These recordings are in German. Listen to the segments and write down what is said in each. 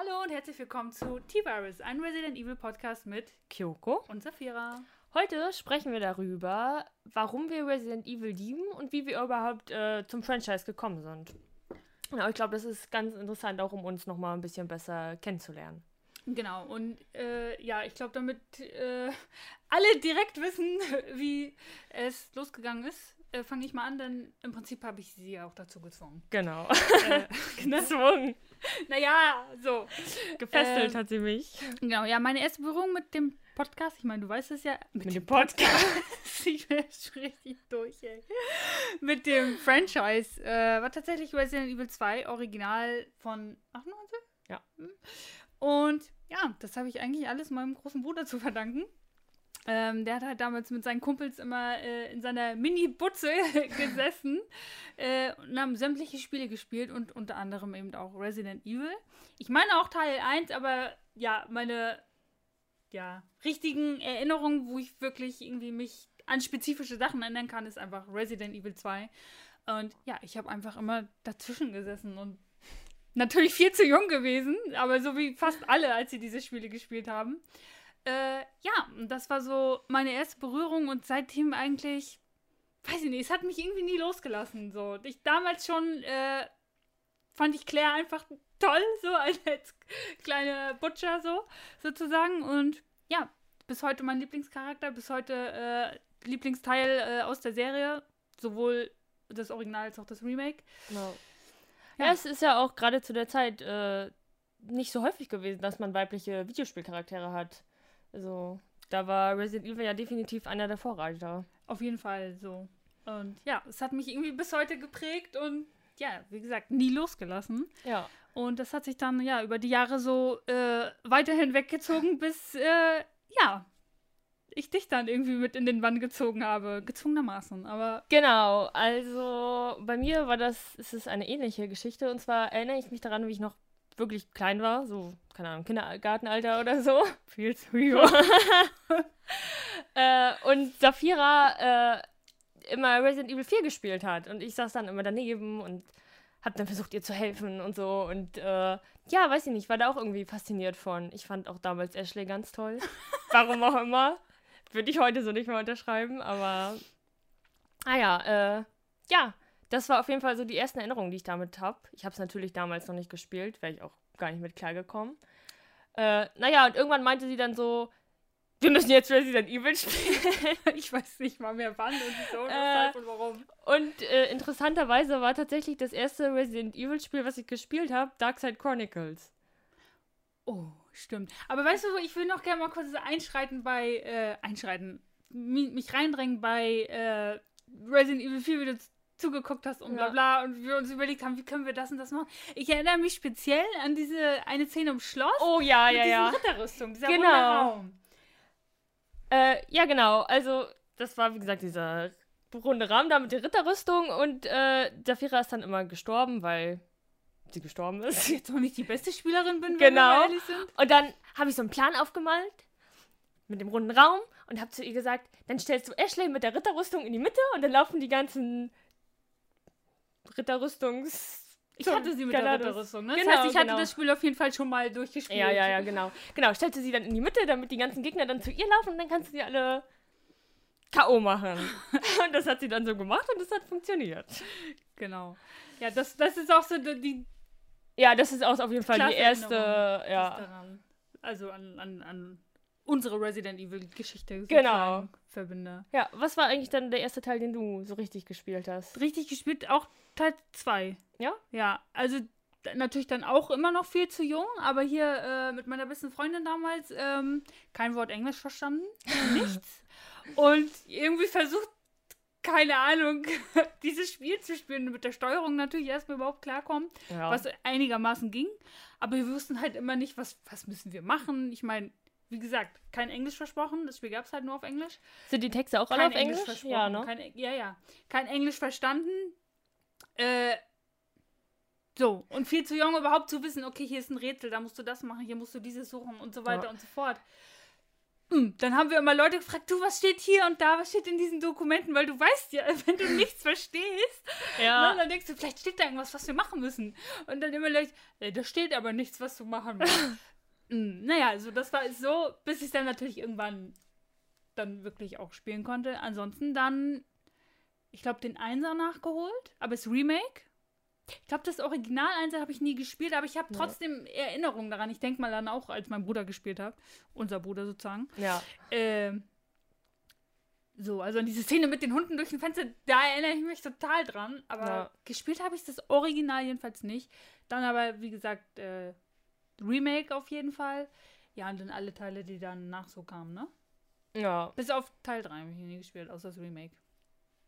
Hallo und herzlich willkommen zu T-Virus, ein Resident Evil Podcast mit Kyoko. und Safira. Heute sprechen wir darüber, warum wir Resident Evil lieben und wie wir überhaupt äh, zum Franchise gekommen sind. Ja, ich glaube, das ist ganz interessant, auch um uns nochmal ein bisschen besser kennenzulernen. Genau, und äh, ja, ich glaube, damit äh, alle direkt wissen, wie es losgegangen ist, äh, fange ich mal an, denn im Prinzip habe ich sie auch dazu gezwungen. Genau. äh, ne? Gezwungen. Naja, so. Gefesselt Ähm, hat sie mich. Genau, ja, meine erste Berührung mit dem Podcast, ich meine, du weißt es ja. Mit dem Podcast. ich bin schon richtig durch, ey. Mit dem Franchise äh, war tatsächlich Resident Evil 2 Original von 98? Ja. Hm. Und ja, das habe ich eigentlich alles meinem großen Bruder zu verdanken. Ähm, der hat halt damals mit seinen Kumpels immer äh, in seiner Mini-Butze gesessen äh, und haben sämtliche Spiele gespielt und unter anderem eben auch Resident Evil. Ich meine auch Teil 1, aber ja, meine ja, richtigen Erinnerungen, wo ich wirklich irgendwie mich an spezifische Sachen erinnern kann, ist einfach Resident Evil 2. Und ja, ich habe einfach immer dazwischen gesessen und natürlich viel zu jung gewesen, aber so wie fast alle, als sie diese Spiele gespielt haben. Äh, ja, das war so meine erste Berührung und seitdem eigentlich, weiß ich nicht, es hat mich irgendwie nie losgelassen. So, ich damals schon äh, fand ich Claire einfach toll, so als, als kleine Butcher so sozusagen und ja, bis heute mein Lieblingscharakter, bis heute äh, Lieblingsteil äh, aus der Serie, sowohl das Original als auch das Remake. Genau. Ja. Ja, es ist ja auch gerade zu der Zeit äh, nicht so häufig gewesen, dass man weibliche Videospielcharaktere hat. Also, da war Resident Evil ja definitiv einer der Vorreiter. Auf jeden Fall so. Und ja, es hat mich irgendwie bis heute geprägt und ja, wie gesagt, nie losgelassen. Ja. Und das hat sich dann ja über die Jahre so äh, weiterhin weggezogen, bis äh, ja, ich dich dann irgendwie mit in den Bann gezogen habe. Gezwungenermaßen. Aber Genau, also bei mir war das, es ist eine ähnliche Geschichte. Und zwar erinnere ich mich daran, wie ich noch wirklich klein war, so, keine Ahnung, Kindergartenalter oder so. Viel zu jung. äh, und Safira äh, immer Resident Evil 4 gespielt hat. Und ich saß dann immer daneben und hab dann versucht, ihr zu helfen und so. Und äh, ja, weiß ich nicht, war da auch irgendwie fasziniert von. Ich fand auch damals Ashley ganz toll. Warum auch immer. Würde ich heute so nicht mehr unterschreiben, aber. Ah ja, äh, ja, das war auf jeden Fall so die ersten Erinnerungen, die ich damit habe. Ich habe es natürlich damals noch nicht gespielt, wäre ich auch gar nicht mit klargekommen. Äh, naja, und irgendwann meinte sie dann so, wir müssen jetzt Resident Evil spielen. ich weiß nicht mal mehr wann und wieso und Äh, und warum. Und äh, interessanterweise war tatsächlich das erste Resident Evil Spiel, was ich gespielt habe, Darkside Chronicles. Oh, stimmt. Aber weißt du, ich will noch gerne mal kurz einschreiten bei, äh, einschreiten, mi- mich reindrängen bei äh, Resident Evil 4, wie du z- zugeguckt hast und bla bla und wir uns überlegt haben, wie können wir das und das machen. Ich erinnere mich speziell an diese eine Szene im Schloss Oh ja, mit ja, ja. Ritterrüstung, dieser Genau. Raum. Äh, ja, genau. Also, das war, wie gesagt, dieser runde Rahmen da mit der Ritterrüstung und äh, Saphira ist dann immer gestorben, weil sie gestorben ist. Jetzt noch nicht die beste Spielerin bin, wenn wir Genau. mal ehrlich sind. Und dann habe ich so einen Plan aufgemalt mit dem runden Raum und habe zu ihr gesagt, dann stellst du Ashley mit der Ritterrüstung in die Mitte und dann laufen die ganzen Ritterrüstungs... Ich hatte sie mit Genau, der Ritterrüstung, ne? Das genau, heißt, ich hatte genau. das Spiel auf jeden Fall schon mal durchgespielt. Ja, ja, ja, genau. Genau, stellte sie dann in die Mitte, damit die ganzen Gegner dann zu ihr laufen und dann kannst du die alle K.O. machen. und das hat sie dann so gemacht und das hat funktioniert. Genau. Ja, das, das ist auch so die, Ja, das ist auch auf jeden Fall die erste, ja. daran. Also an, an, an unsere Resident Evil-Geschichte Genau. verbinde. Ja, was war eigentlich dann der erste Teil, den du so richtig gespielt hast? Richtig gespielt, auch Teil 2. Ja? Ja, also natürlich dann auch immer noch viel zu jung, aber hier äh, mit meiner besten Freundin damals ähm, kein Wort Englisch verstanden, nichts. Und irgendwie versucht, keine Ahnung, dieses Spiel zu spielen mit der Steuerung natürlich erstmal überhaupt klarkommen. Ja. was einigermaßen ging. Aber wir wussten halt immer nicht, was, was müssen wir machen. Ich meine, wie gesagt, kein Englisch versprochen. Das Spiel gab es halt nur auf Englisch. Sind die Texte auch alle Kein auf Englisch? versprochen. Ja, ne? Kein, ja, ja. Kein Englisch verstanden. Äh, so. Und viel zu jung überhaupt zu wissen, okay, hier ist ein Rätsel, da musst du das machen, hier musst du dieses suchen und so weiter Ja. und so fort. hm, dann haben wir immer Leute gefragt, du, was steht hier und da, was steht in diesen Dokumenten, weil du weißt ja, wenn du nichts verstehst, Ja. ne, dann denkst du, vielleicht steht da irgendwas, was wir machen müssen. Und dann immer Leute, äh, da steht aber nichts, was du machen musst. Hm, naja, also das war so, bis ich dann natürlich irgendwann dann wirklich auch spielen konnte. Ansonsten dann, ich glaube, den Einser nachgeholt, aber das Remake. Ich glaube, das Original Einser habe ich nie gespielt, aber ich habe trotzdem Erinnerungen daran. Ich denke mal dann auch, als mein Bruder gespielt hat, unser Bruder sozusagen. Ja. Ähm, so, also an diese Szene mit den Hunden durch den Fenster, da erinnere ich mich total dran. Aber Ja. gespielt habe ich das Original jedenfalls nicht. Dann aber, wie gesagt, äh, Remake auf jeden Fall. Ja, und dann alle Teile, die dann nach so kamen, ne? Ja. Bis auf Teil 3 habe ich nie gespielt, außer das Remake.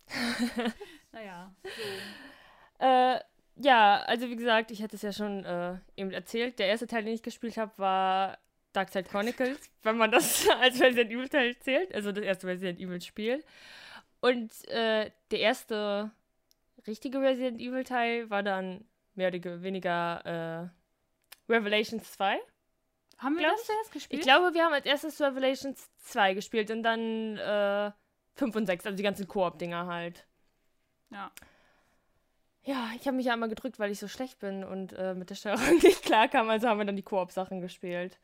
naja, so. Äh, ja, also wie gesagt, ich hatte es ja schon äh, eben erzählt. Der erste Teil, den ich gespielt habe, war Darkside Chronicles, wenn man das als Resident Evil Teil zählt. Also das erste Resident Evil Spiel. Und äh, der erste richtige Resident Evil Teil war dann mehr oder weniger äh, Revelations 2. Haben wir das zuerst gespielt? Ich glaube, wir haben als erstes Revelations 2 gespielt und dann äh, 5 und 6, also die ganzen Koop-Dinger halt. Ja. Ja, ich habe mich ja einmal gedrückt, weil ich so schlecht bin und äh, mit der Steuerung nicht klarkam, also haben wir dann die Koop-Sachen gespielt.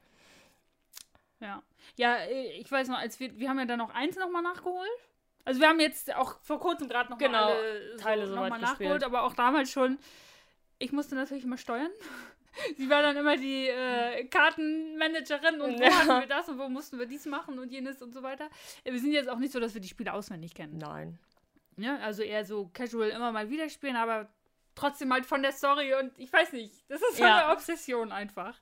Ja. Ja, äh, ich weiß noch, als wir, wir haben ja dann noch eins nochmal nachgeholt. Also wir haben jetzt auch vor kurzem gerade noch Genau, mal alle Teile so soweit nochmal gespielt. nachgeholt, aber auch damals schon. Ich musste natürlich immer steuern. Sie war dann immer die äh, Kartenmanagerin und wo Ja. hatten wir das und wo mussten wir dies machen und jenes und so weiter. Äh, Wir sind jetzt auch nicht so, dass wir die Spiele auswendig kennen. Nein. Ja, also eher so casual immer mal wieder spielen, aber trotzdem halt von der Story und ich weiß nicht, das ist so Ja. eine Obsession einfach.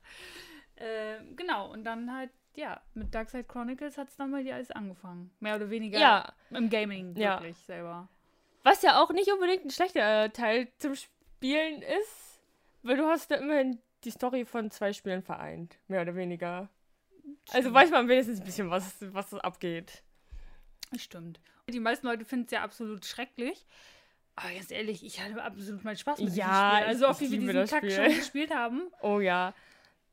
Ähm, genau, und dann halt, ja, mit Darkside Chronicles hat es dann mal hier alles angefangen. Mehr oder weniger Ja, im Gaming Ja. wirklich selber. was ja auch nicht unbedingt ein schlechter äh, Teil zum Spielen ist, weil du hast ja immerhin die Story von zwei Spielen vereint, mehr oder weniger. Also weiß man wenigstens ein bisschen, was, was abgeht. Stimmt. Die meisten Leute finden es ja absolut schrecklich. Aber ganz ehrlich, ich hatte absolut meinen Spaß mit Ja, diesem Spiel. Also auch wie wir diesen das Kack schon gespielt haben. Oh ja.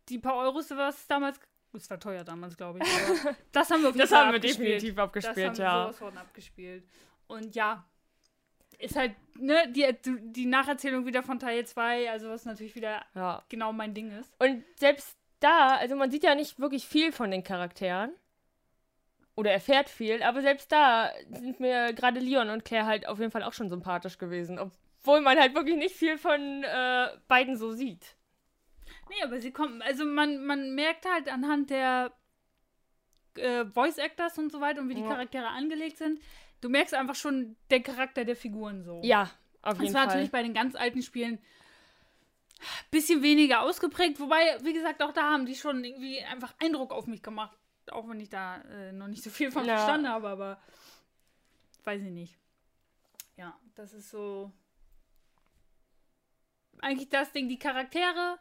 Die paar Euros, was es damals... Es war teuer damals, glaube ich. Das haben wir Das haben wir abgespielt. definitiv Das abgespielt, haben wir ja. sowas von abgespielt. Und ja, ist halt, ne, die, die Nacherzählung wieder von Teil 2, also was natürlich wieder Ja. genau mein Ding ist. Und selbst da, also man sieht ja nicht wirklich viel von den Charakteren. Oder erfährt viel, aber selbst da sind mir gerade Leon und Claire halt auf jeden Fall auch schon sympathisch gewesen. Obwohl man halt wirklich nicht viel von äh, beiden so sieht. Nee, aber sie kommen, also man, man merkt halt anhand der äh, Voice Actors und so weiter und wie die Ja. Charaktere angelegt sind, du merkst einfach schon den Charakter der Figuren so. Ja, auf Das jeden war Fall. natürlich bei den ganz alten Spielen ein bisschen weniger ausgeprägt, wobei, wie gesagt, auch da haben die schon irgendwie einfach Eindruck auf mich gemacht. Auch wenn ich da äh, noch nicht so viel von Ja. verstanden habe, aber weiß ich nicht. Ja, das ist so. Eigentlich das Ding, die Charaktere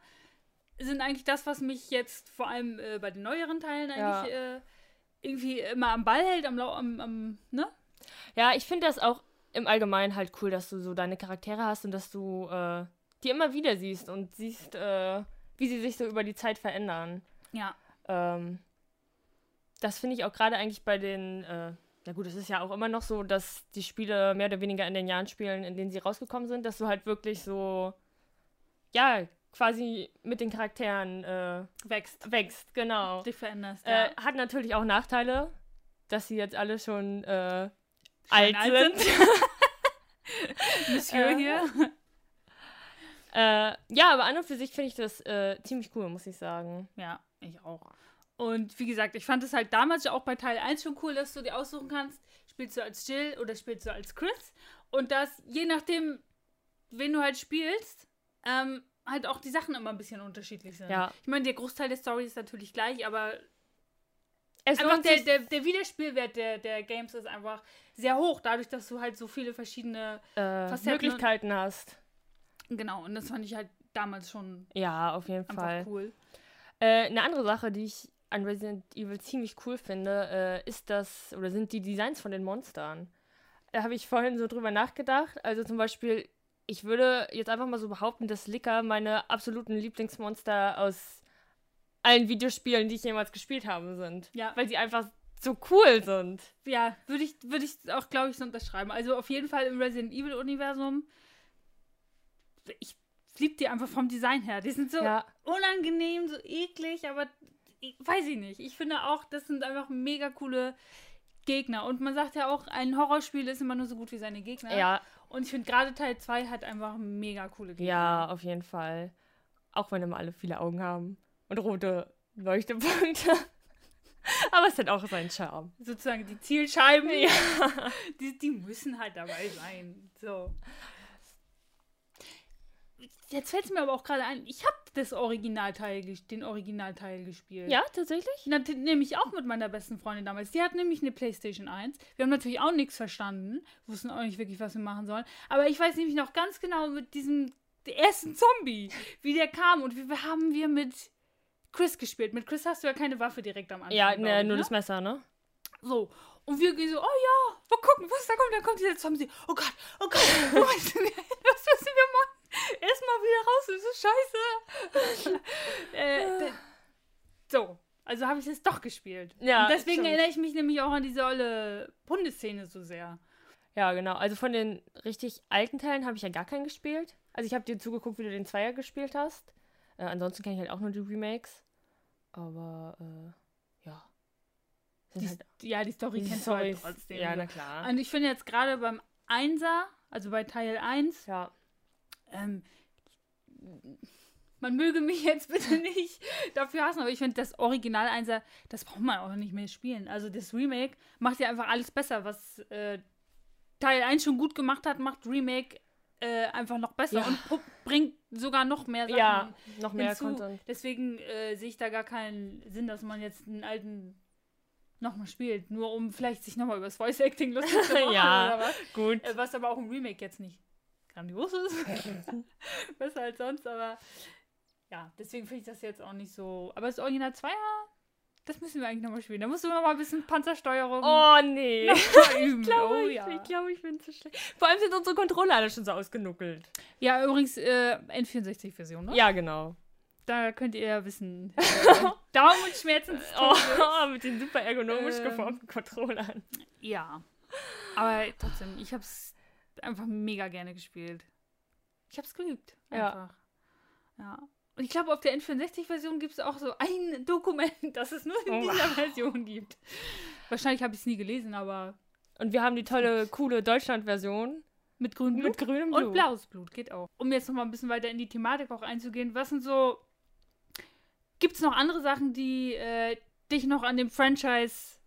sind eigentlich das, was mich jetzt vor allem äh, bei den neueren Teilen eigentlich äh, irgendwie immer am Ball hält, am, am, am ne? Ja, ich finde das auch im Allgemeinen halt cool, dass du so deine Charaktere hast und dass du äh, die immer wieder siehst und siehst, äh, wie sie sich so über die Zeit verändern. Ja. Ähm, das finde ich auch gerade eigentlich bei den, äh, na gut, es ist ja auch immer noch so, dass die Spiele mehr oder weniger in den Jahren spielen, in denen sie rausgekommen sind, dass du halt wirklich so, ja, quasi mit den Charakteren äh, Wächst. wächst, genau. Dich veränderst. Äh, ja. hat natürlich auch Nachteile, dass sie jetzt alle schon äh, Schon alt, alt sind. Monsieur äh, hier. äh, ja, aber an und für sich finde ich das äh, ziemlich cool, muss ich sagen. Ja, ich auch. Und wie gesagt, ich fand es halt damals ja auch bei Teil 1 schon cool, dass du dir aussuchen kannst, spielst du als Jill oder spielst du als Chris. Und dass je nachdem, wen du halt spielst, ähm, halt auch die Sachen immer ein bisschen unterschiedlich sind. Ja. Ich meine, der Großteil der Story ist natürlich gleich, aber Es einfach der, der, der Wiederspielwert der, der Games ist einfach sehr hoch, dadurch, dass du halt so viele verschiedene. äh, Möglichkeiten hast. Genau, und das fand ich halt damals schon Ja, auf jeden Fall. cool. Äh, eine andere Sache, die ich an Resident Evil ziemlich cool finde, äh, ist das, oder sind die Designs von den Monstern. Da habe ich vorhin so drüber nachgedacht. Also zum Beispiel, ich würde jetzt einfach mal so behaupten, dass Licker meine absoluten Lieblingsmonster aus allen Videospielen, die ich jemals gespielt habe, sind. Ja. Weil sie einfach so cool sind. Ja, würde ich, würde ich auch, glaube ich, so unterschreiben. Also auf jeden Fall im Resident Evil-Universum. Ich liebe die einfach vom Design her. Die sind so Ja. unangenehm, so eklig, aber ich, weiß ich nicht. Ich finde auch, das sind einfach mega coole Gegner. Und man sagt ja auch, ein Horrorspiel ist immer nur so gut wie seine Gegner. Ja, Und ich finde gerade Teil 2 hat einfach mega coole Gegner. ja, auf jeden Fall. Auch wenn immer alle viele Augen haben und rote Leuchtepunkte. Aber es hat auch seinen Charme. Sozusagen die Zielscheiben. Die, die müssen halt dabei sein. So. Jetzt fällt es mir aber auch gerade ein, ich habe das Originalteil, den Originalteil gespielt. Ja, tatsächlich? Na, nämlich auch mit meiner besten Freundin damals. Die hat nämlich eine Playstation 1. Wir haben natürlich auch nichts verstanden, wussten auch nicht wirklich, was wir machen sollen. Aber ich weiß nämlich noch ganz genau mit diesem ersten Zombie, wie der kam und wie wir haben wir mit Chris gespielt. Mit Chris hast du ja keine Waffe direkt am Anfang. Ja, ne, nur ne? das Messer, ne? So. Und wir gehen so, oh ja, mal gucken, was da kommt. Da kommt dieser Zombie. Oh Gott, oh Gott, wir hin? Was müssen wir machen? Erstmal wieder raus, das ist scheiße. äh, so. Also habe ich es doch gespielt. Ja, Und deswegen stimmt. erinnere ich mich nämlich auch an diese olle Bundeszene so sehr. Ja, genau. Also von den richtig alten Teilen habe ich ja gar keinen gespielt. Also ich habe dir zugeguckt, wie du den Zweier gespielt hast. Äh, ansonsten kenne ich halt auch nur die Remakes. Aber, äh, ja. Die, halt ja, die Story die kennst du halt trotzdem. Ja, na klar. Und ich finde jetzt gerade beim Einser, also bei Teil 1, Ja. ähm, man möge mich jetzt bitte nicht dafür hassen, aber ich finde, das Original 1er, das braucht man auch nicht mehr spielen. Also das Remake macht ja einfach alles besser, was äh, Teil 1 schon gut gemacht hat, macht Remake äh, einfach noch besser Ja. und bringt sogar noch mehr Sachen Ja, noch mehr hinzu. Content. Deswegen äh, sehe ich da gar keinen Sinn, dass man jetzt einen alten nochmal spielt, nur um vielleicht sich nochmal über das Voice Acting lustig zu machen Ja. oder was. Gut. Äh, was aber auch im Remake jetzt nicht grandios ist. Besser als sonst, aber ja, deswegen finde ich das jetzt auch nicht so. Aber das Original 2er, das müssen wir eigentlich nochmal spielen. Da musst du noch mal ein bisschen Panzersteuerung Oh, nee. üben. Ich glaube, oh, ich, ja. ich, glaube, ich bin zu schlecht. Vor allem sind unsere Controller alle schon so ausgenuckelt. ja, übrigens äh, N64-Version, ne? Ja, genau. Da könnt ihr ja wissen. Äh, Daumenschmerzen. des Oh, Todes. mit den super ergonomisch Ähm. geformten Controllern. Ja. Aber trotzdem, ich habe es einfach mega gerne gespielt. Ich habe es geliebt. Ja. Einfach. Ja. Und ich glaube, auf der N64-Version gibt es auch so ein Dokument, das es nur in Oh. dieser Version gibt. Wahrscheinlich habe ich es nie gelesen, aber Und wir haben die tolle, coole Deutschland-Version mit grünem Blut mit grünem Blut. und blaues Blut geht auch. Um jetzt noch mal ein bisschen weiter in die Thematik auch einzugehen, was sind so. Gibt es noch andere Sachen, die äh, dich noch an dem Franchise,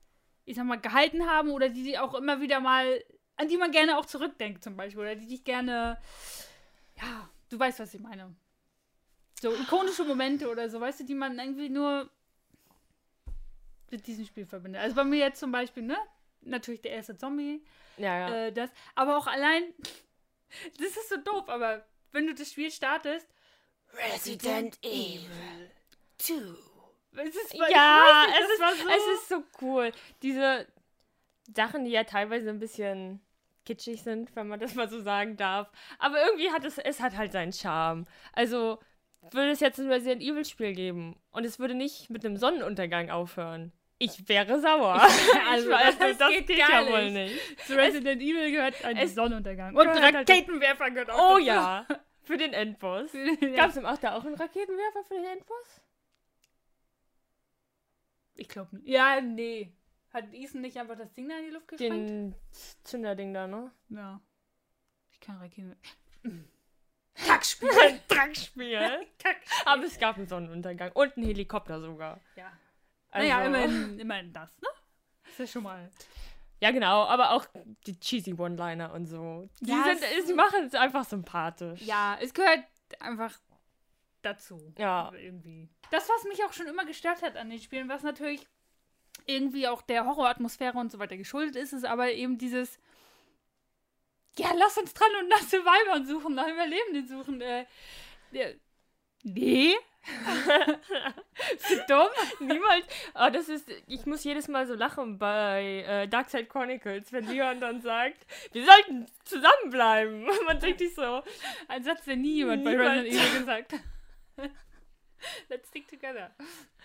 ich sag mal, gehalten haben oder die, die auch immer wieder mal, an die man gerne auch zurückdenkt zum Beispiel oder die dich gerne, ja, du weißt, was ich meine. So ikonische Momente oder so, weißt du, die man irgendwie nur mit diesem Spiel verbindet. Also bei mir jetzt zum Beispiel, ne? Natürlich der erste Zombie, Ja, ja. äh, das. Aber auch allein, das ist so doof, aber wenn du das Spiel startest, Resident Evil 2. Es ist, ja, nicht, es, ist, so, es ist so cool. Diese Sachen, die ja teilweise ein bisschen kitschig sind, wenn man das mal so sagen darf. Aber irgendwie hat es, es hat halt seinen Charme. Also würde es jetzt ein Resident Evil Spiel geben und es würde nicht mit einem Sonnenuntergang aufhören. Ich wäre sauer. Also, weiß, das das, geht ja wohl nicht. nicht. zu Resident Evil gehört ein es Sonnenuntergang. Und halt- Raketenwerfer gehört auch Oh dazu. ja, für den Endboss. Gab es im 8. auch einen Raketenwerfer für den Endboss? Ich glaube nicht. Ja, nee. Hat Ethan nicht einfach das Ding da in die Luft gesprengt? Den Zünderding da, ne? Ja. Ich kann Raketen. Kackspiel. Kackspiel. Aber es gab einen Sonnenuntergang und einen Helikopter sogar. Ja. Also, Naja, immerhin, immerhin das, ne? Ist ja schon mal. Ja, genau, aber auch die cheesy One-Liner und so. Die, Ja, sind, es- sie machen es einfach sympathisch. Ja, es gehört einfach dazu. Ja. Irgendwie. Das, was mich auch schon immer gestört hat an den Spielen, was natürlich irgendwie auch der Horroratmosphäre und so weiter geschuldet ist, ist aber eben dieses. Ja, lass uns dran und nach Survivors suchen, nach Überlebenden suchen. Äh, nee. ist das dumm? Niemals. Oh, das ist. Ich muss jedes Mal so lachen bei äh, Darkside Chronicles, wenn Leon dann sagt, wir sollten zusammenbleiben. Man denkt sich so. Ein Satz, der nie jemand bei Niemand. Resident Evil gesagt hat. Let's stick together.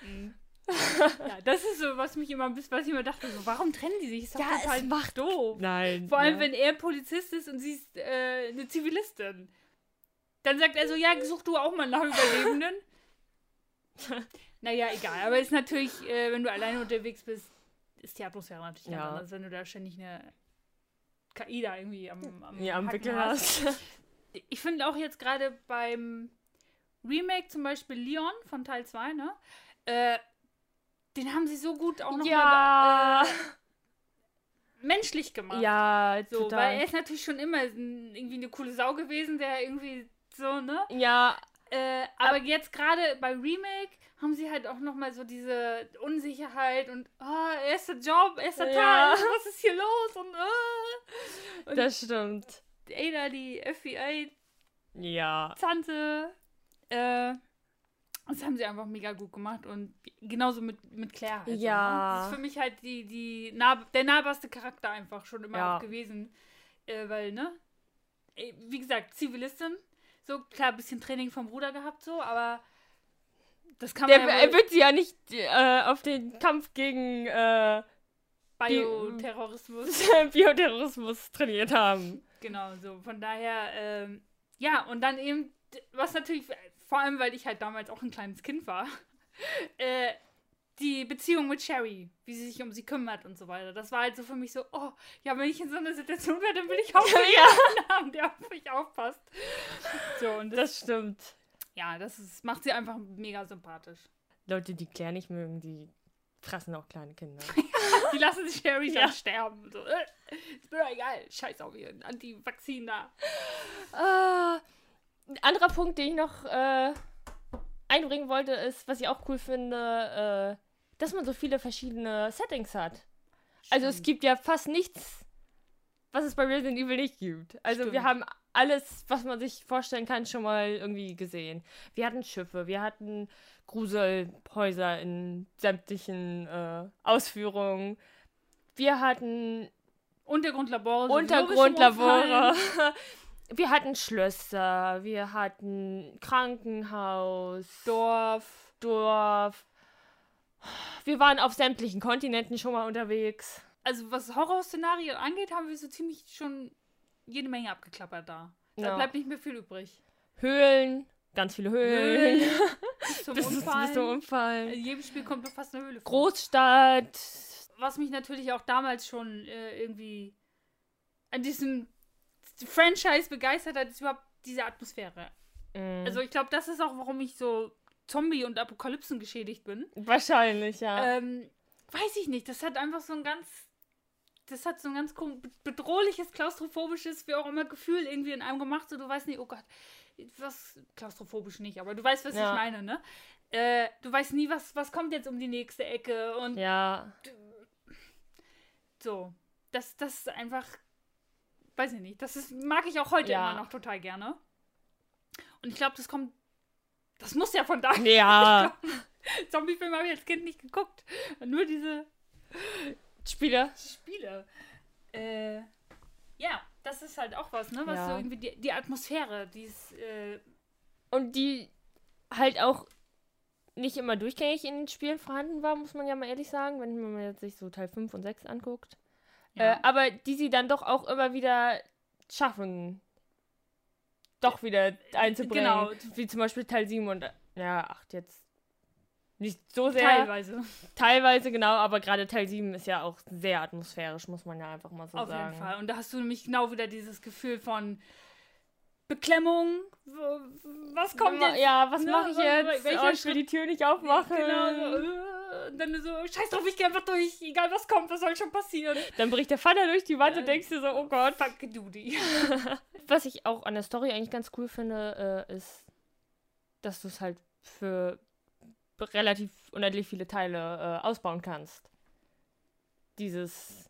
Mhm. ja, das ist so, was mich immer ein bisschen, was ich immer dachte, so, warum trennen die sich? Ist Ja, total es macht- doof. Nein. Vor allem, ja. wenn er Polizist ist und sie ist äh, eine Zivilistin. Dann sagt er so, ja, such du auch mal nach Überlebenden. naja, egal. Aber ist natürlich, äh, wenn du alleine unterwegs bist, ist die Atmosphäre natürlich Ja. anders, wenn du da ständig eine KI da irgendwie am, am, Ja, am Hacken Wickel hast. hast. Ich finde auch jetzt gerade beim Remake zum Beispiel Leon von Teil 2, ne? Äh, den haben sie so gut auch nochmal Ja. äh, menschlich gemacht. Ja, So, total. weil er ist natürlich schon immer irgendwie eine coole Sau gewesen, der irgendwie so, ne? ja, Äh, aber jetzt gerade bei Remake haben sie halt auch nochmal so diese Unsicherheit und oh, erster Job, erster Ja. Tag, was ist hier los? Und, äh, und das stimmt. Ada, die FBI-Tante, Ja. äh, das haben sie einfach mega gut gemacht und genauso mit, mit Claire halt. so, Ja. Ne? Das ist für mich halt die, die nah, der nahbarste Charakter einfach schon immer Ja. auch gewesen. Äh, weil, ne? Wie gesagt, Zivilistin. So, klar, ein bisschen Training vom Bruder gehabt, so, aber das kann Der, man ja er wird sie ja nicht äh, auf den Kampf gegen äh, Bioterrorismus. Bioterrorismus trainiert haben. Genau, so. Von daher, ähm, ja, und dann eben, was natürlich, vor allem, weil ich halt damals auch ein kleines Kind war, äh, die Beziehung mit Sherry, wie sie sich um sie kümmert und so weiter. Das war halt so für mich so, oh, ja, wenn ich in so einer Situation wäre, dann will ich auch jemanden haben, der auf mich aufpasst. So, und das, Das stimmt. ja, das ist, macht sie einfach mega sympathisch. Leute, die Claire nicht mögen, die fressen auch kleine Kinder. Die lassen Sherry Ja. dann sterben. So, äh, ist mir doch egal, scheiß auf ihr, Anti-Vakzin da. Ein anderer Punkt, den ich noch äh, einbringen wollte, ist, was ich auch cool finde, äh, dass man so viele verschiedene Settings hat. Also es Stimmt. gibt ja fast nichts, was es bei Resident Evil nicht gibt. Also wir Stimmt. haben alles, was man sich vorstellen kann, schon mal irgendwie gesehen. Wir hatten Schiffe, wir hatten Gruselhäuser in sämtlichen äh, Ausführungen. Wir hatten Untergrundlabore. Untergrundlabore. Wir hatten Schlösser, wir hatten Krankenhaus, Dorf. Dorf. Wir waren auf sämtlichen Kontinenten schon mal unterwegs. Also was Horrorszenarien angeht, haben wir so ziemlich schon jede Menge abgeklappert da. Da Ja. bleibt nicht mehr viel übrig. Höhlen, ganz viele Höhlen. Bis zum Bis, bis Umfallen. zum In Umfallen. jedem Spiel kommt fast eine Höhle vor. Großstadt. Was mich natürlich auch damals schon äh, irgendwie an diesem Franchise begeistert hat, ist überhaupt diese Atmosphäre. Mhm. Also ich glaube, das ist auch, warum ich so Zombie- und Apokalypsen geschädigt bin. Wahrscheinlich, ja. Ähm, weiß ich nicht. Das hat einfach so ein ganz. Das hat so ein ganz bedrohliches, klaustrophobisches, wie auch immer, Gefühl irgendwie in einem gemacht. So, du weißt nicht, oh Gott, was. Klaustrophobisch nicht, aber du weißt, was Ja. ich meine, ne? Äh, du weißt nie, was, was kommt jetzt um die nächste Ecke und ja. so. Das, das ist einfach. Weiß ich nicht. Das ist, mag ich auch heute Ja. immer noch total gerne. Und ich glaube, das kommt. Das muss ja von da. Ja. Zombiefilme habe ich als Kind nicht geguckt. Nur diese Spieler. Spiele. Äh, ja, das ist halt auch was, ne? Was Ja. so irgendwie die, die Atmosphäre, die ist, äh, Und die halt auch nicht immer durchgängig in den Spielen vorhanden war, muss man ja mal ehrlich sagen, wenn man jetzt sich so Teil 5 und 6 anguckt. Ja. Äh, aber die sie dann doch auch immer wieder schaffen, doch wieder einzubringen. genau. Wie zum Beispiel Teil 7 und äh, ja, 8 jetzt nicht so sehr. teilweise. Teilweise, genau, aber gerade Teil 7 ist ja auch sehr atmosphärisch, muss man ja einfach mal so Auf sagen. jeden Fall. Und da hast du nämlich genau wieder dieses Gefühl von Beklemmung. Was kommt jetzt? Ja, was Ne, mache ich jetzt? welcher Oh, ich will die Tür nicht aufmachen. Genau, äh, und dann so, scheiß drauf, ich geh einfach durch, egal was kommt, was soll schon passieren. Dann bricht der Vater durch die Wand Ja. und denkst dir so, oh Gott. Fuck Duty. Was ich auch an der Story eigentlich ganz cool finde, äh, ist, dass du es halt für relativ unendlich viele Teile äh, ausbauen kannst. Dieses.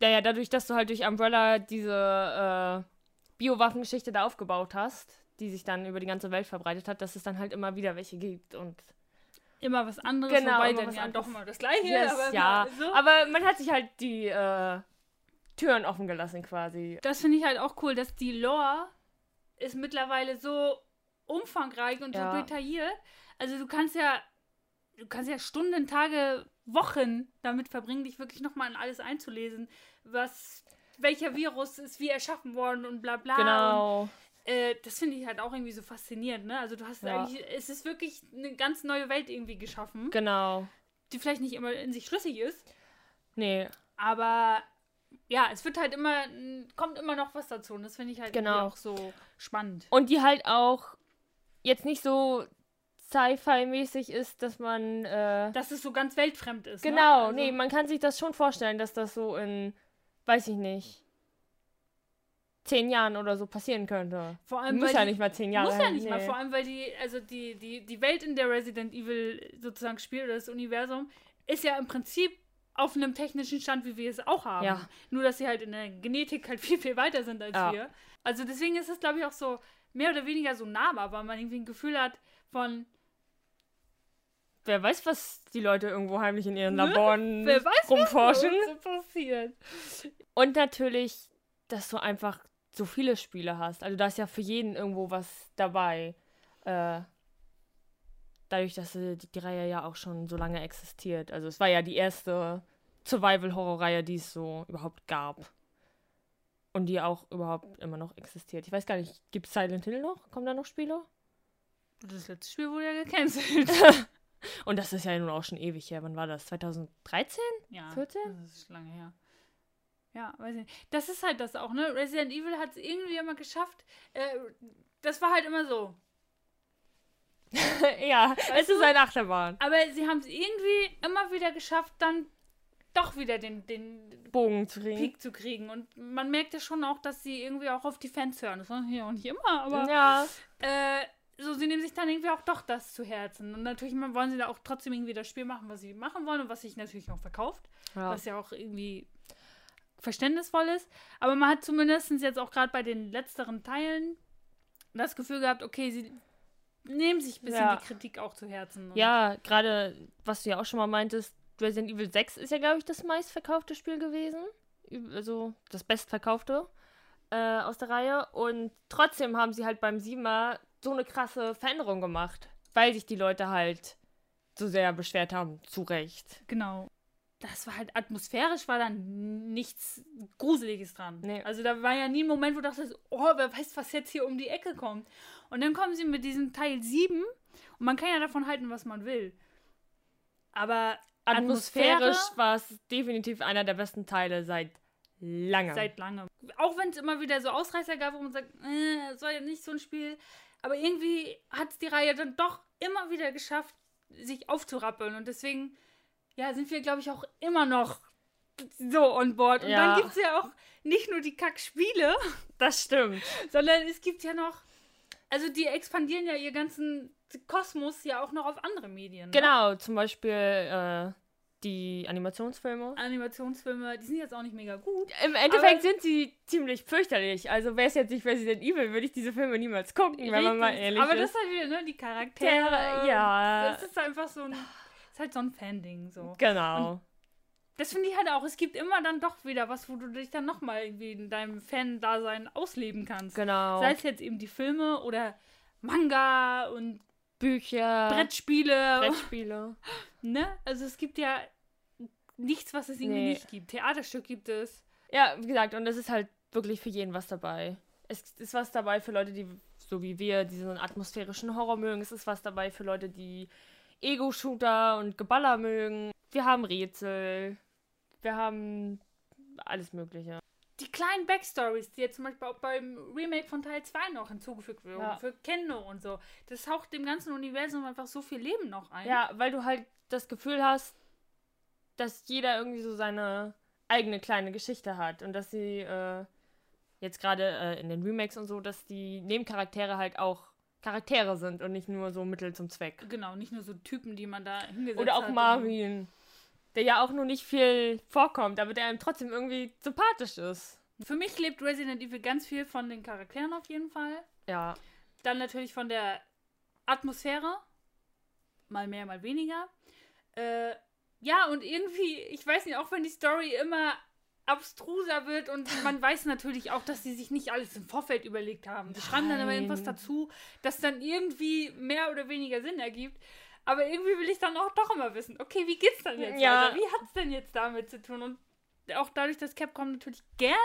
Naja, dadurch, dass du halt durch Umbrella diese äh, Biowaffengeschichte da aufgebaut hast, die sich dann über die ganze Welt verbreitet hat, dass es dann halt immer wieder welche gibt und Immer was anderes, Genau, wobei dann ja anderes. doch mal das gleiche, Yes, aber ja, so. aber man hat sich halt die äh, Türen offen gelassen quasi. Das finde ich halt auch cool, dass die Lore ist mittlerweile so umfangreich und Ja. so detailliert. Also du kannst ja du kannst ja Stunden, Tage, Wochen damit verbringen, dich wirklich nochmal in alles einzulesen, was, welcher Virus ist wie erschaffen worden und bla bla. Genau. Und, äh, das finde ich halt auch irgendwie so faszinierend, ne? Also du hast Ja. eigentlich, es ist wirklich eine ganz neue Welt irgendwie geschaffen, Genau. die vielleicht nicht immer in sich schlüssig ist, Nee, aber ja, es wird halt immer, kommt immer noch was dazu und das finde ich halt Genau. auch so spannend. Und die halt auch jetzt nicht so Sci-Fi-mäßig ist, dass man. Äh, Dass es so ganz weltfremd ist. genau, ne? Also- nee, man kann sich das schon vorstellen, dass das so in, weiß ich nicht, zehn Jahren oder so passieren könnte. Vor allem, Muss ja die- nicht mal zehn Jahre Muss ja nicht mal, nee. vor allem, weil die, also die, die, die Welt, in der Resident Evil sozusagen spielt, oder das Universum, ist ja im Prinzip auf einem technischen Stand, wie wir es auch haben. Ja. Nur, dass sie halt in der Genetik halt viel, viel weiter sind als Ja. wir. Also deswegen ist es, glaube ich, auch so mehr oder weniger so nahbar, weil man irgendwie ein Gefühl hat von, Wer weiß, was die Leute irgendwo heimlich in ihren Ne? Laboren wer weiß, rumforschen. was so passiert. Und natürlich, dass du einfach so viele Spiele hast. Also da ist ja für jeden irgendwo was dabei. Äh, dadurch, dass äh, die, die Reihe ja auch schon so lange existiert. Also es war ja die erste Survival-Horror-Reihe, die es so überhaupt gab. Und die auch überhaupt immer noch existiert. Ich weiß gar nicht, gibt es Silent Hill noch? Kommen da noch Spiele? Das letzte Spiel wurde ja gecancelt. Und das ist ja nun auch schon ewig her. Wann war das? 2013? ja, 14? das ist lange her. Ja, weiß ich nicht. Das ist halt das auch, ne? Resident Evil hat es irgendwie immer geschafft. Äh, das war halt immer so. ja, es ist eine Achterbahn. Aber sie haben es irgendwie immer wieder geschafft, dann doch wieder den, den Bogen zu kriegen. Peak zu kriegen. Und man merkt ja schon auch, dass sie irgendwie auch auf die Fans hören. Das war ja auch nicht immer, aber Ja. äh, so, sie nehmen sich dann irgendwie auch doch das zu Herzen. Und natürlich wollen sie da auch trotzdem irgendwie das Spiel machen, was sie machen wollen und was sich natürlich auch verkauft. ja. Was ja auch irgendwie verständnisvoll ist. Aber man hat zumindest jetzt auch gerade bei den letzteren Teilen das Gefühl gehabt, okay, sie nehmen sich ein bisschen Ja. die Kritik auch zu Herzen. Ja, gerade, was du ja auch schon mal meintest, Resident Evil 6 ist ja, glaube ich, das meistverkaufte Spiel gewesen. Also das bestverkaufte äh, aus der Reihe. Und trotzdem haben sie halt beim 7er so eine krasse Veränderung gemacht, weil sich die Leute halt so sehr beschwert haben. Zu Recht. Genau. Das war halt atmosphärisch, war dann nichts Gruseliges dran. Nee. Also da war ja nie ein Moment, wo du dachtest, oh, wer weiß, was jetzt hier um die Ecke kommt. Und dann kommen sie mit diesem Teil 7 und man kann ja davon halten, was man will. Aber Atmosphärisch Atmosphäre war es definitiv einer der besten Teile seit langem. seit langem. Auch wenn es immer wieder so Ausreißer gab, wo man sagt, äh, es soll ja nicht so ein Spiel. Aber irgendwie hat es die Reihe dann doch immer wieder geschafft, sich aufzurappeln. Und deswegen, ja, sind wir, glaube ich, auch immer noch so on board. Und Ja. dann gibt es ja auch nicht nur die Kack-Spiele, das stimmt. sondern es gibt ja noch, also die expandieren ja ihr ganzen Kosmos ja auch noch auf andere Medien. Ne? Genau, zum Beispiel äh, die Animationsfilme. Animationsfilme, die sind jetzt auch nicht mega gut. Im Endeffekt Aber- sind sie ziemlich fürchterlich. Also wäre es jetzt nicht Resident Evil, würde ich diese Filme niemals gucken, wenn man mal Richtig. ehrlich Aber das ist. ist halt wieder, ne, die Charaktere. Ja. Das ist einfach so ein, ist halt so ein Fan-Ding, so. Genau. Das finde ich halt auch, es gibt immer dann doch wieder was, wo du dich dann nochmal irgendwie in deinem Fan-Dasein ausleben kannst. Genau. Sei es jetzt eben die Filme oder Manga und Bücher, Brettspiele. Brettspiele. Ne? Also es gibt ja nichts, was es irgendwie Nee. nicht gibt. Theaterstück gibt es. Ja, wie gesagt, und es ist halt wirklich für jeden was dabei. Es ist was dabei für Leute, die, so wie wir, diesen atmosphärischen Horror mögen. Es ist was dabei für Leute, die Ego-Shooter und Geballer mögen. Wir haben Rätsel. Wir haben alles Mögliche. Die kleinen Backstories, die jetzt zum Beispiel auch beim Remake von Teil 2 noch hinzugefügt wurden, Ja. für Kenno und so, das haucht dem ganzen Universum einfach so viel Leben noch ein. Ja, weil du halt das Gefühl hast, dass jeder irgendwie so seine eigene kleine Geschichte hat und dass sie äh, jetzt gerade äh, in den Remakes und so, dass die Nebencharaktere halt auch Charaktere sind und nicht nur so Mittel zum Zweck. Genau, nicht nur so Typen, die man da hingesetzt Oder hat. auch und- Marvin, der ja auch nur nicht viel vorkommt, aber der einem trotzdem irgendwie sympathisch ist. Für mich lebt Resident Evil ganz viel von den Charakteren auf jeden Fall. Ja, Dann natürlich von der Atmosphäre. Mal mehr, mal weniger. Äh, ja, und irgendwie, ich weiß nicht, auch wenn die Story immer abstruser wird und man weiß natürlich auch, dass sie sich nicht alles im Vorfeld überlegt haben. Sie schreiben dann Nein. irgendwas dazu, das dann irgendwie mehr oder weniger Sinn ergibt. Aber irgendwie will ich dann auch doch immer wissen, okay, wie geht's denn jetzt? Ja. weiter? Wie hat's denn jetzt damit zu tun? Und auch dadurch, dass Capcom natürlich gerne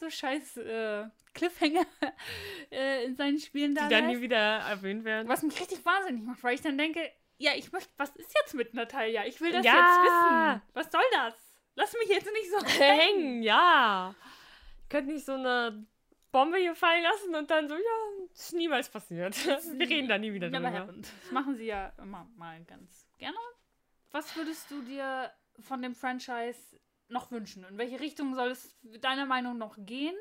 so scheiß äh, Cliffhanger äh, in seinen Spielen da Die dann nie wieder erwähnt werden. Was mich richtig wahnsinnig macht, weil ich dann denke, ja, ich möchte, was ist jetzt mit Natalia? Ich will das Ja. jetzt wissen. Was soll das? Lass mich jetzt nicht so hängen. Hängen, ja. Könnt nicht so eine Bombe hier fallen lassen und dann so, ja, ist niemals passiert. Wir reden da nie wieder Never drüber. happened. Das machen sie ja immer mal ganz gerne. Was würdest du dir von dem Franchise noch wünschen? In welche Richtung soll es deiner Meinung noch gehen,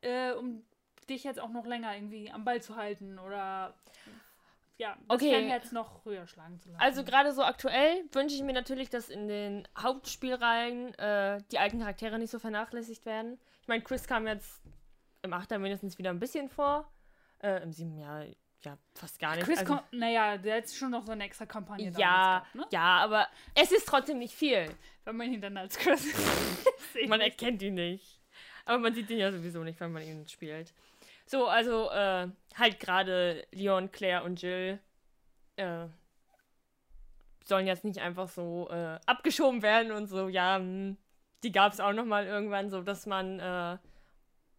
äh, um dich jetzt auch noch länger irgendwie am Ball zu halten oder ja, das Okay. Fan jetzt noch höher schlagen zu lassen? Also gerade so aktuell wünsche ich mir natürlich, dass in den Hauptspielreihen äh, die alten Charaktere nicht so vernachlässigt werden. Ich meine, Chris kam jetzt im Achter mindestens wieder ein bisschen vor. Äh, Im sieben Jahr ja fast gar nicht. Chris also, kommt, naja, der hat schon noch so eine extra Kampagne ja, gehabt, ne? ja, aber es ist trotzdem nicht viel. Wenn man ihn dann als Chris sieht. Man erkennt ihn nicht. Aber man sieht ihn ja sowieso nicht, wenn man ihn spielt. So, also äh, halt gerade Leon, Claire und Jill äh, sollen jetzt nicht einfach so äh, abgeschoben werden und so, ja, hm, die gab es auch noch mal irgendwann, so dass man äh,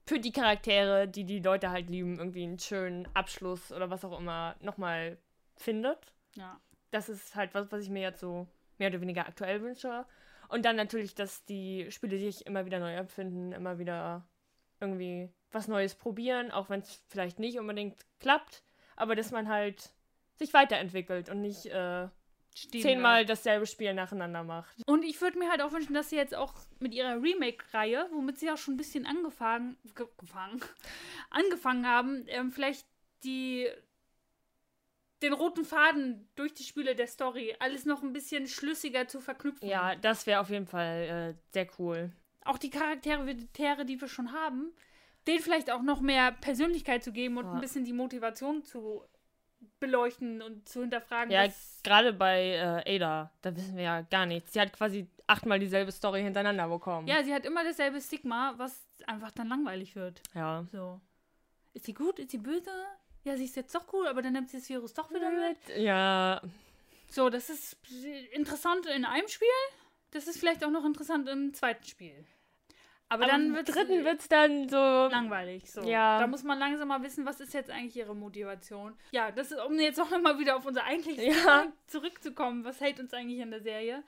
für die Charaktere, die die Leute halt lieben, irgendwie einen schönen Abschluss oder was auch immer noch mal findet Ja. das ist halt was, was ich mir jetzt so mehr oder weniger aktuell wünsche. Und dann natürlich, dass die Spiele sich immer wieder neu empfinden, immer wieder irgendwie was Neues probieren, auch wenn es vielleicht nicht unbedingt klappt, aber dass man halt sich weiterentwickelt und nicht äh, zehnmal dasselbe Spiel nacheinander macht. Und ich würde mir halt auch wünschen, dass sie jetzt auch mit ihrer Remake-Reihe, womit sie auch schon ein bisschen angefangen, ge gefangen, angefangen haben, ähm, vielleicht die den roten Faden durch die Spiele der Story alles noch ein bisschen schlüssiger zu verknüpfen. Ja, das wäre auf jeden Fall äh, sehr cool. Auch die Charaktere, die wir schon haben, denen vielleicht auch noch mehr Persönlichkeit zu geben und Ja. ein bisschen die Motivation zu beleuchten und zu hinterfragen. Ja, gerade bei äh, Ada, da wissen wir ja gar nichts. Sie hat quasi achtmal dieselbe Story hintereinander bekommen. ja, sie hat immer dasselbe Stigma, was einfach dann langweilig wird. Ja. So. Ist sie gut? Ist sie böse? Ja, sie ist jetzt doch cool, aber dann nimmt sie das Virus doch wieder mit. Ja, So, das ist interessant in einem Spiel. Das ist vielleicht auch noch interessant im zweiten Spiel. Aber, dann wird dritten wird es dann so. langweilig. So. Ja. Da muss man langsam mal wissen, was ist jetzt eigentlich ihre Motivation. Ja, das ist, um jetzt auch nochmal wieder auf unser eigentliches Ja. Zurückzukommen. Was hält uns eigentlich in der Serie?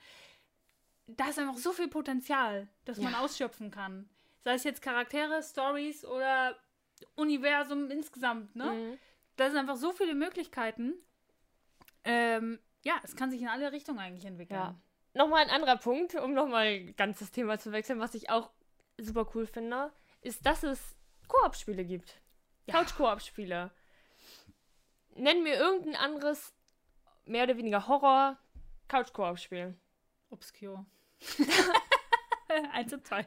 Da ist einfach so viel Potenzial, das man Ja. ausschöpfen kann. Sei es jetzt Charaktere, Stories oder Universum insgesamt, ne? Mhm. Da sind einfach so viele Möglichkeiten. Ähm, ja, es kann sich in alle Richtungen eigentlich entwickeln. Ja. Nochmal ein anderer Punkt, um nochmal ganz das Thema zu wechseln, was ich auch super cool finde, ist, dass es Koop-Spiele gibt. Ja. Couch-Koop-Spiele. Nenn mir irgendein anderes, mehr oder weniger Horror-Couch-Koop-Spiel. Obscure. Eins und zwei.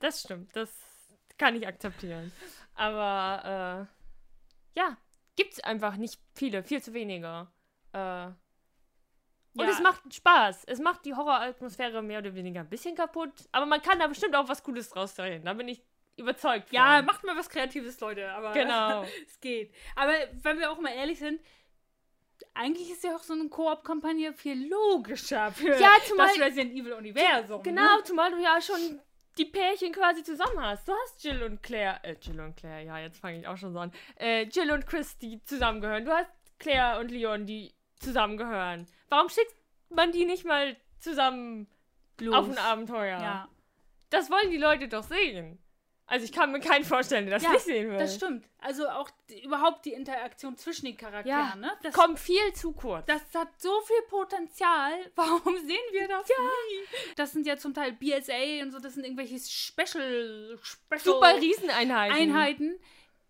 Das stimmt, das kann ich akzeptieren. Aber äh, ja, gibt's einfach nicht viele, viel zu wenige. Äh, und Ja. es macht Spaß. Es macht die Horroratmosphäre mehr oder weniger ein bisschen kaputt. Aber man kann da bestimmt auch was Cooles draus drehen. Da bin ich überzeugt. Von. Ja, macht mal was Kreatives, Leute. Aber Genau. es geht. Aber wenn wir auch mal ehrlich sind, eigentlich ist ja auch so eine Koop-Kampagne viel logischer für Ja, zumal- das Resident Evil-Universum. Genau, Ne? zumal du ja schon die Pärchen quasi zusammen hast. Du hast Jill und Claire, äh, Jill und Claire, ja, jetzt fange ich auch schon so an. Äh, Jill und Chris, die zusammengehören. Du hast Claire und Leon, die zusammengehören. Warum schickt man die nicht mal zusammen Los. auf ein Abenteuer? Ja, Das wollen die Leute doch sehen. Also ich kann mir keinen vorstellen, der das Ja, nicht sehen will. das stimmt. Also auch die, überhaupt die Interaktion zwischen den Charakteren. Ja, ne? Das, Kommt viel zu kurz. das hat so viel Potenzial. Warum sehen wir das nie? Das sind ja zum Teil BSA und so, das sind irgendwelche Special, Special Super Rieseneinheiten. Einheiten.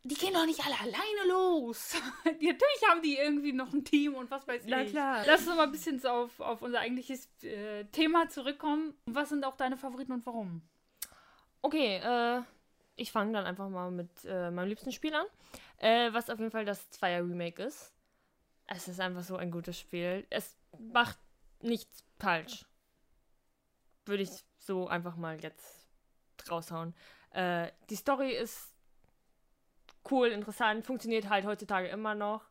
Die gehen doch nicht alle alleine los. Die, natürlich haben die irgendwie noch ein Team und was weiß Na ich. klar. Lass uns mal ein bisschen so auf, auf unser eigentliches äh, Thema zurückkommen. Was sind auch deine Favoriten und warum? Okay, äh, ich fange dann einfach mal mit äh, meinem liebsten Spiel an. Äh, was auf jeden Fall das Zweier Remake ist. Es ist einfach so ein gutes Spiel. Es macht nichts falsch. Würde ich so einfach mal jetzt raushauen. Äh, die Story ist cool, interessant, funktioniert halt heutzutage immer noch.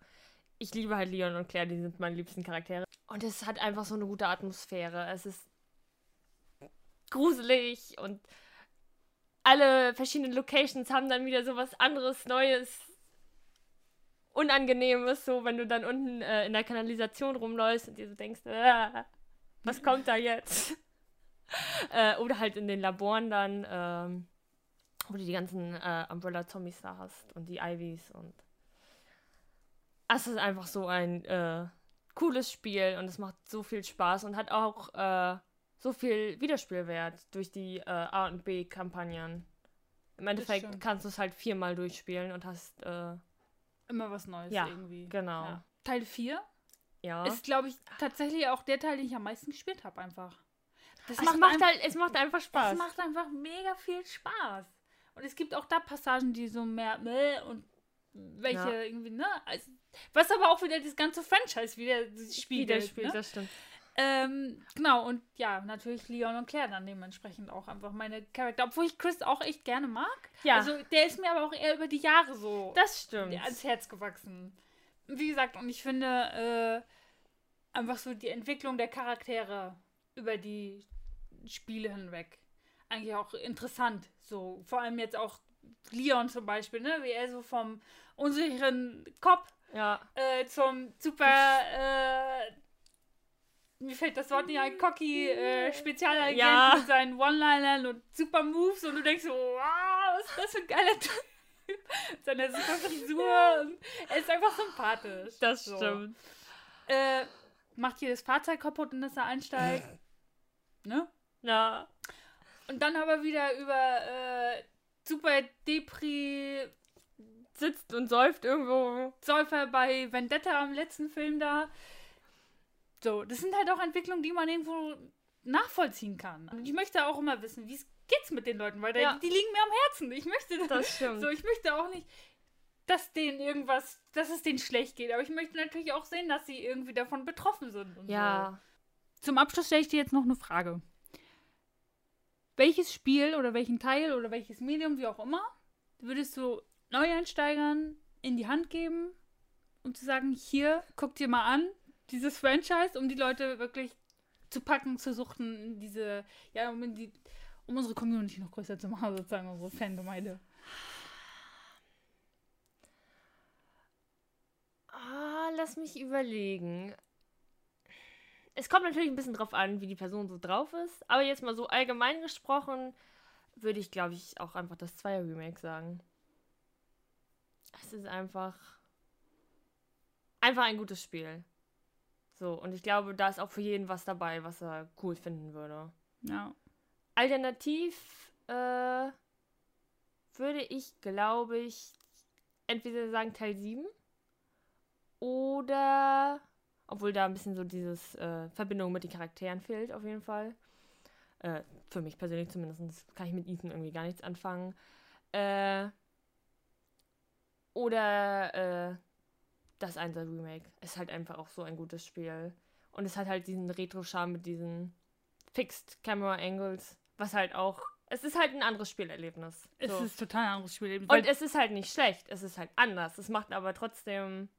ich liebe halt Leon und Claire, die sind meine liebsten Charaktere. Und es hat einfach so eine gute Atmosphäre. Es ist gruselig und alle verschiedenen Locations haben dann wieder so was anderes, Neues, Unangenehmes, so wenn du dann unten äh, in der Kanalisation rumläufst und dir so denkst, äh, was kommt da jetzt? äh, oder halt in den Laboren dann, ähm, wo du die ganzen äh, Umbrella-Zombies da hast und die Ivys und es ist einfach so ein äh, cooles Spiel und es macht so viel Spaß und hat auch äh, so viel Wiederspielwert durch die äh, A und B-Kampagnen. Im Endeffekt kannst du es halt viermal durchspielen und hast äh, immer was Neues ja, irgendwie. Genau. Ja. Teil 4 ja. ist, glaube ich, tatsächlich auch der Teil, den ich am meisten gespielt habe, einfach. Das es macht, macht halt, es macht einfach Spaß. Es macht einfach mega viel Spaß. Und es gibt auch da Passagen, die so mehr und welche ja. irgendwie, ne? Also, was aber auch wieder das ganze Franchise wieder spiegelt. Widerspielt, ne? das stimmt. Ähm, genau, und ja, natürlich Leon und Claire dann dementsprechend auch einfach meine Charakter. Obwohl ich Chris auch echt gerne mag. Ja. Also der ist mir aber auch eher über die Jahre so das stimmt. ans Herz gewachsen. Wie gesagt, und ich finde äh, einfach so die Entwicklung der Charaktere über die Spiele hinweg eigentlich auch interessant. So, vor allem jetzt auch Leon zum Beispiel, ne? Wie er so vom unsicheren Kopf ja. äh, zum super äh, mir fällt das Wort nicht ein, cocky äh, Spezialagent ja. mit seinen One-Linern und super Moves und du denkst so, wow, was ist das für ein geiler Typ. Seine super Frisur. er ist einfach sympathisch. Das so. stimmt. Äh, macht hier das Fahrzeug kaputt, in das er einsteigt. ne? Ja. Und dann aber wieder über äh, super Depri sitzt und säuft irgendwo. Säufer bei Vendetta am letzten Film da. So, das sind halt auch Entwicklungen, die man irgendwo nachvollziehen kann. Und ich möchte auch immer wissen, wie es geht's mit den Leuten, weil ja. die, die, liegen mir am Herzen. Ich möchte das stimmt. so, ich möchte auch nicht, dass denen irgendwas, dass es denen schlecht geht, aber ich möchte natürlich auch sehen, dass sie irgendwie davon betroffen sind. ja. So. Zum Abschluss stelle ich dir jetzt noch eine Frage. Welches Spiel oder welchen Teil oder welches Medium, wie auch immer, würdest du Neueinsteigern in die Hand geben, um zu sagen, hier, guck dir mal an, dieses Franchise, um die Leute wirklich zu packen, zu suchten, diese, ja, um, die, um unsere Community noch größer zu machen, sozusagen, unsere Fangemeinde. Ah, lass mich überlegen. Es kommt natürlich ein bisschen drauf an, wie die Person so drauf ist, aber jetzt mal so allgemein gesprochen, würde ich, glaube ich, auch einfach das Zweier-Remake sagen. Es ist einfach. Einfach ein gutes Spiel. So, und ich glaube, da ist auch für jeden was dabei, was er cool finden würde. Ja. Alternativ äh, würde ich, glaube ich, entweder sagen Teil 7 oder, obwohl da ein bisschen so dieses äh, Verbindung mit den Charakteren fehlt, auf jeden Fall. Äh, für mich persönlich zumindest kann ich mit Ethan irgendwie gar nichts anfangen. Äh, oder äh, das 1 Remake ist halt einfach auch so ein gutes Spiel. Und es hat halt diesen Retro-Charme mit diesen Fixed Camera Angles, was halt auch. Es ist halt ein anderes Spielerlebnis. Es so. ist total ein anderes Spielerlebnis. Und es ist halt nicht schlecht, es ist halt anders. Es macht aber trotzdem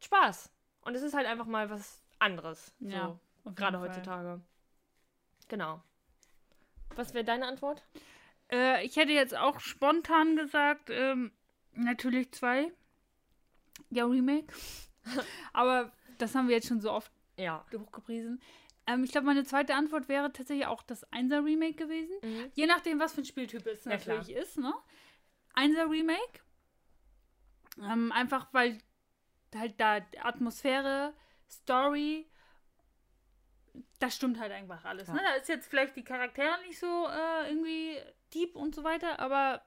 Spaß. Und es ist halt einfach mal was anderes. Ja. So, gerade heutzutage. Genau. Was wäre deine Antwort? Äh, ich hätte jetzt auch spontan gesagt, ähm, natürlich zwei. Ja, Remake. Aber das haben wir jetzt schon so oft ja. hochgepriesen. Ähm, ich glaube, meine zweite Antwort wäre tatsächlich auch das 1er Remake gewesen. Mhm. Je nachdem, was für ein Spieltyp es ja, natürlich klar. ist. Ne? 1er Remake. Ähm, einfach weil halt da Atmosphäre, Story, das stimmt halt einfach alles. Ja. Ne? Da ist jetzt vielleicht die Charaktere nicht so äh, irgendwie deep und so weiter, aber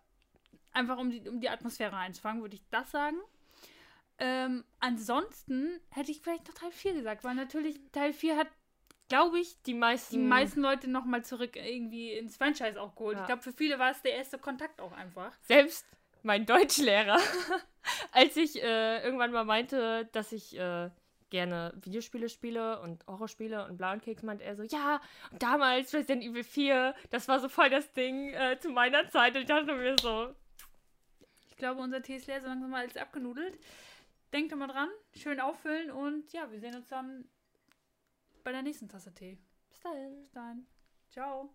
einfach um die, um die Atmosphäre einzufangen, würde ich das sagen. Ähm, ansonsten hätte ich vielleicht noch Teil 4 gesagt, weil natürlich Teil 4 hat, glaube ich, die meisten, die meisten Leute nochmal zurück irgendwie ins Franchise auch geholt. Ja. Ich glaube, für viele war es der erste Kontakt auch einfach. Selbst mein Deutschlehrer, als ich äh, irgendwann mal meinte, dass ich äh, gerne Videospiele spiele und Horrorspiele und Blau und Keks, meinte er so, ja, damals Resident Evil 4, das war so voll das Ding äh, zu meiner Zeit. Und ich dachte mir so, Ich glaube, unser TSLR so langsam mal ist abgenudelt. denkt immer dran, schön auffüllen und ja, wir sehen uns dann bei der nächsten Tasse Tee. Bis dahin. Bis dann. Ciao.